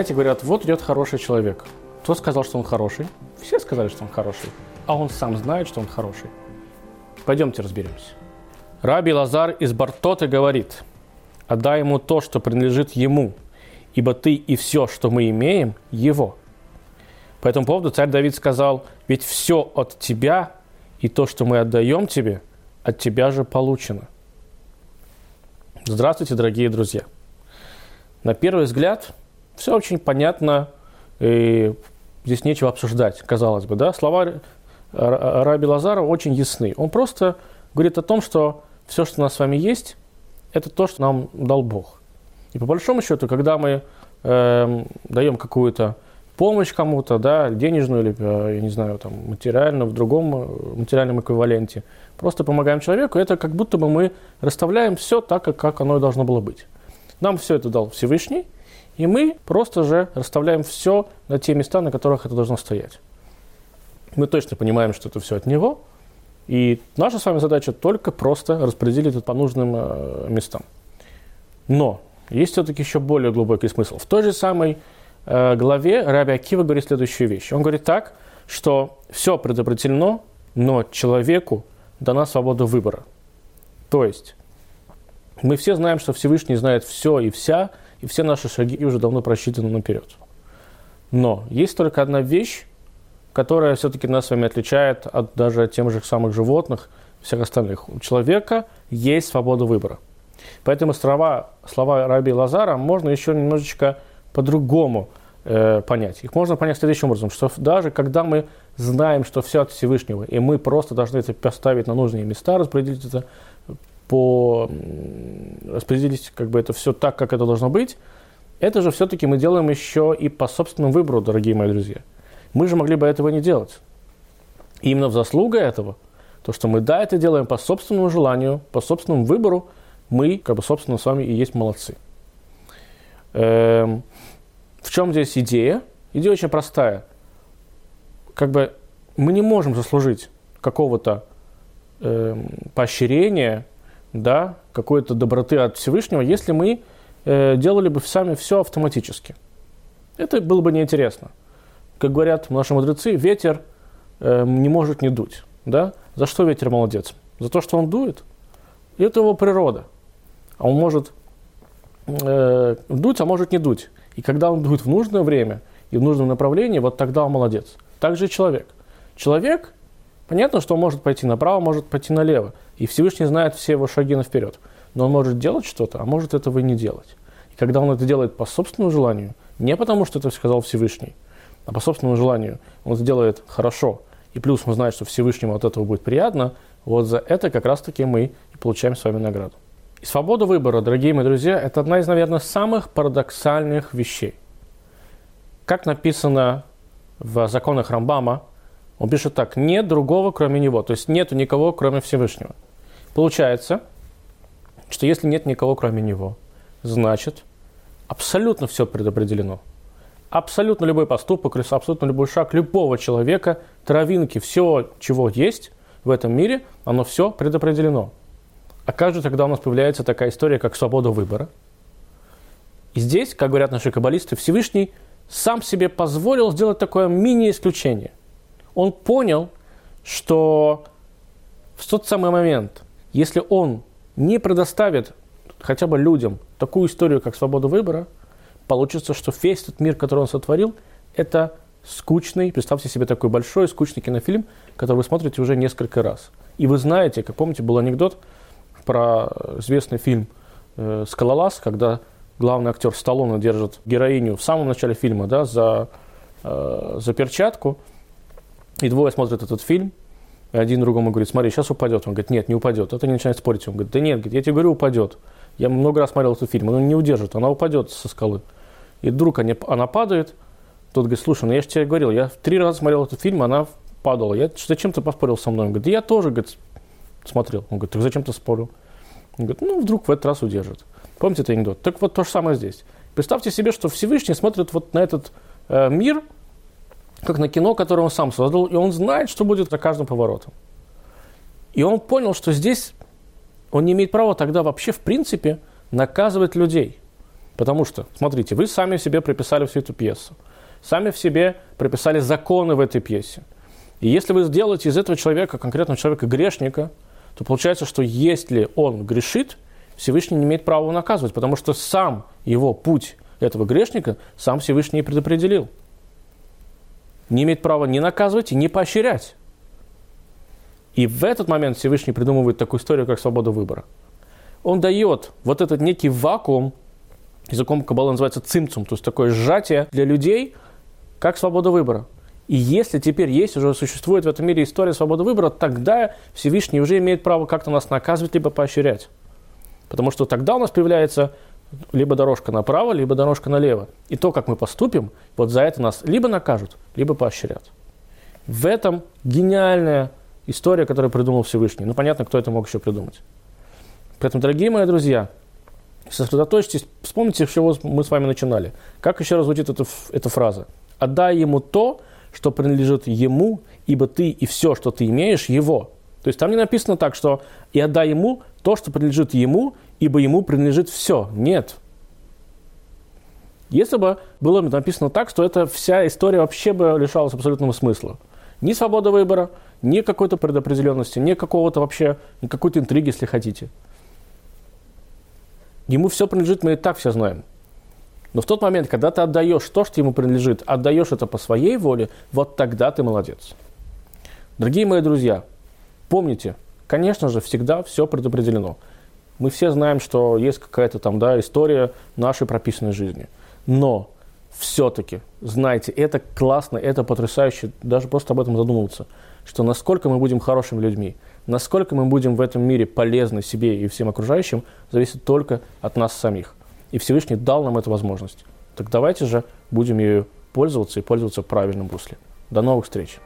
Знаете, говорят, вот идет хороший человек. Кто сказал, что он хороший? Все сказали, что он хороший. А он сам знает, что он хороший. Пойдемте разберемся. Раби Лазар из Бартоты говорит, отдай ему то, что принадлежит ему, ибо ты и все, что мы имеем, его. По этому поводу царь Давид сказал, ведь все от тебя и то, что мы отдаем тебе, от тебя же получено. Здравствуйте, дорогие друзья. На первый взгляд, все очень понятно, и здесь нечего обсуждать, казалось бы. Да? Слова Раби Лазара очень ясны. Он просто говорит о том, что все, что у нас с вами есть, это то, что нам дал Бог. И по большому счету, когда мы э, даем какую-то помощь кому-то, да, денежную или, э, я не знаю, там, материальную, в другом э, материальном эквиваленте, просто помогаем человеку, это как будто бы мы расставляем все так, как оно и должно было быть. Нам все это дал Всевышний, и мы просто же расставляем все на те места, на которых это должно стоять. Мы точно понимаем, что это все от Него, и наша с вами задача только просто распределить это по нужным э, местам. Но есть все-таки еще более глубокий смысл. В той же самой э, главе Раби Акива говорит следующую вещь. Он говорит так, что все предопределено, но человеку дана свобода выбора. То есть мы все знаем, что Всевышний знает все и вся, и все наши шаги уже давно просчитаны наперед. Но есть только одна вещь, которая все-таки нас с вами отличает от даже тех же самых животных, всех остальных. У человека есть свобода выбора. Поэтому слова, слова Раби Лазара можно еще немножечко по-другому э, понять. Их можно понять следующим образом, что даже когда мы знаем, что все от Всевышнего, и мы просто должны это поставить на нужные места, распределить это по распределить как бы это все так, как это должно быть, это же все-таки мы делаем еще и по собственному выбору, дорогие мои друзья. Мы же могли бы этого не делать. И именно в заслуга этого, то, что мы, да, это делаем по собственному желанию, по собственному выбору, мы, как бы, собственно, с вами и есть молодцы. Эм, в чем здесь идея? Идея очень простая. Как бы мы не можем заслужить какого-то эм, поощрения, да, какой-то доброты от Всевышнего, если мы э, делали бы сами все автоматически. Это было бы неинтересно как говорят наши мудрецы, ветер э, не может не дуть. Да? За что ветер молодец? За то, что он дует. Это его природа. А он может э, дуть, а может не дуть. И когда он дует в нужное время и в нужном направлении, вот тогда он молодец. Так же и человек. Человек, понятно, что он может пойти направо, может пойти налево. И Всевышний знает все его шаги наперед. Но он может делать что-то, а может этого и не делать. И когда он это делает по собственному желанию, не потому, что это сказал Всевышний, а по собственному желанию он сделает хорошо, и плюс он знает, что Всевышнему от этого будет приятно, вот за это как раз-таки мы и получаем с вами награду. И свобода выбора, дорогие мои друзья, это одна из, наверное, самых парадоксальных вещей. Как написано в законах Рамбама, он пишет так, нет другого, кроме него, то есть нету никого, кроме Всевышнего. Получается, что если нет никого, кроме него, значит, абсолютно все предопределено – абсолютно любой поступок, абсолютно любой шаг любого человека, травинки, все, чего есть в этом мире, оно все предопределено. А как же тогда у нас появляется такая история, как свобода выбора? И здесь, как говорят наши каббалисты, Всевышний сам себе позволил сделать такое мини-исключение. Он понял, что в тот самый момент, если он не предоставит хотя бы людям такую историю, как свобода выбора – получится, что весь этот мир, который он сотворил, это скучный, представьте себе такой большой, скучный кинофильм, который вы смотрите уже несколько раз. И вы знаете, как помните, был анекдот про известный фильм э, «Скалолаз», когда главный актер Сталлоне держит героиню в самом начале фильма да, за, э, за перчатку, и двое смотрят этот фильм, и один другому говорит, смотри, сейчас упадет. Он говорит, нет, не упадет. Это не начинает спорить. Он говорит, да нет, я тебе говорю, упадет. Я много раз смотрел этот фильм, он не удержит, она упадет со скалы. И вдруг они, она падает, тот говорит, слушай, ну я же тебе говорил, я три раза смотрел этот фильм, она падала. Я, зачем ты поспорил со мной? Он говорит, да я тоже, говорит, смотрел. Он говорит, так зачем ты спорил? Он говорит, ну, вдруг в этот раз удержит. Помните этот анекдот? Так вот то же самое здесь. Представьте себе, что Всевышний смотрит вот на этот э, мир, как на кино, которое он сам создал, и он знает, что будет за каждым поворотом. И он понял, что здесь он не имеет права тогда вообще, в принципе, наказывать людей. Потому что, смотрите, вы сами себе приписали всю эту пьесу. Сами в себе приписали законы в этой пьесе. И если вы сделаете из этого человека, конкретного человека, грешника, то получается, что если он грешит, Всевышний не имеет права его наказывать, потому что сам его путь этого грешника сам Всевышний и предопределил. Не имеет права ни наказывать, ни поощрять. И в этот момент Всевышний придумывает такую историю, как свобода выбора. Он дает вот этот некий вакуум, языком Каббала называется цимцум, то есть такое сжатие для людей, как свобода выбора. И если теперь есть, уже существует в этом мире история свободы выбора, тогда Всевышний уже имеет право как-то нас наказывать, либо поощрять. Потому что тогда у нас появляется либо дорожка направо, либо дорожка налево. И то, как мы поступим, вот за это нас либо накажут, либо поощрят. В этом гениальная история, которую придумал Всевышний. Ну, понятно, кто это мог еще придумать. Поэтому, дорогие мои друзья, сосредоточьтесь, вспомните, с чего мы с вами начинали. Как еще раз звучит эта, эта фраза? «Отдай ему то, что принадлежит ему, ибо ты и все, что ты имеешь, его». То есть там не написано так, что «и отдай ему то, что принадлежит ему, ибо ему принадлежит все». Нет. Если бы было написано так, то эта вся история вообще бы лишалась абсолютного смысла. Ни свободы выбора, ни какой-то предопределенности, ни какого-то вообще, ни какой-то интриги, если хотите. Ему все принадлежит, мы и так все знаем. Но в тот момент, когда ты отдаешь то, что ему принадлежит, отдаешь это по своей воле, вот тогда ты молодец. Дорогие мои друзья, помните, конечно же, всегда все предопределено. Мы все знаем, что есть какая-то там да, история нашей прописанной жизни. Но все-таки, знайте, это классно, это потрясающе, даже просто об этом задумываться, что насколько мы будем хорошими людьми, насколько мы будем в этом мире полезны себе и всем окружающим, зависит только от нас самих. И Всевышний дал нам эту возможность. Так давайте же будем ею пользоваться и пользоваться в правильном русле. До новых встреч!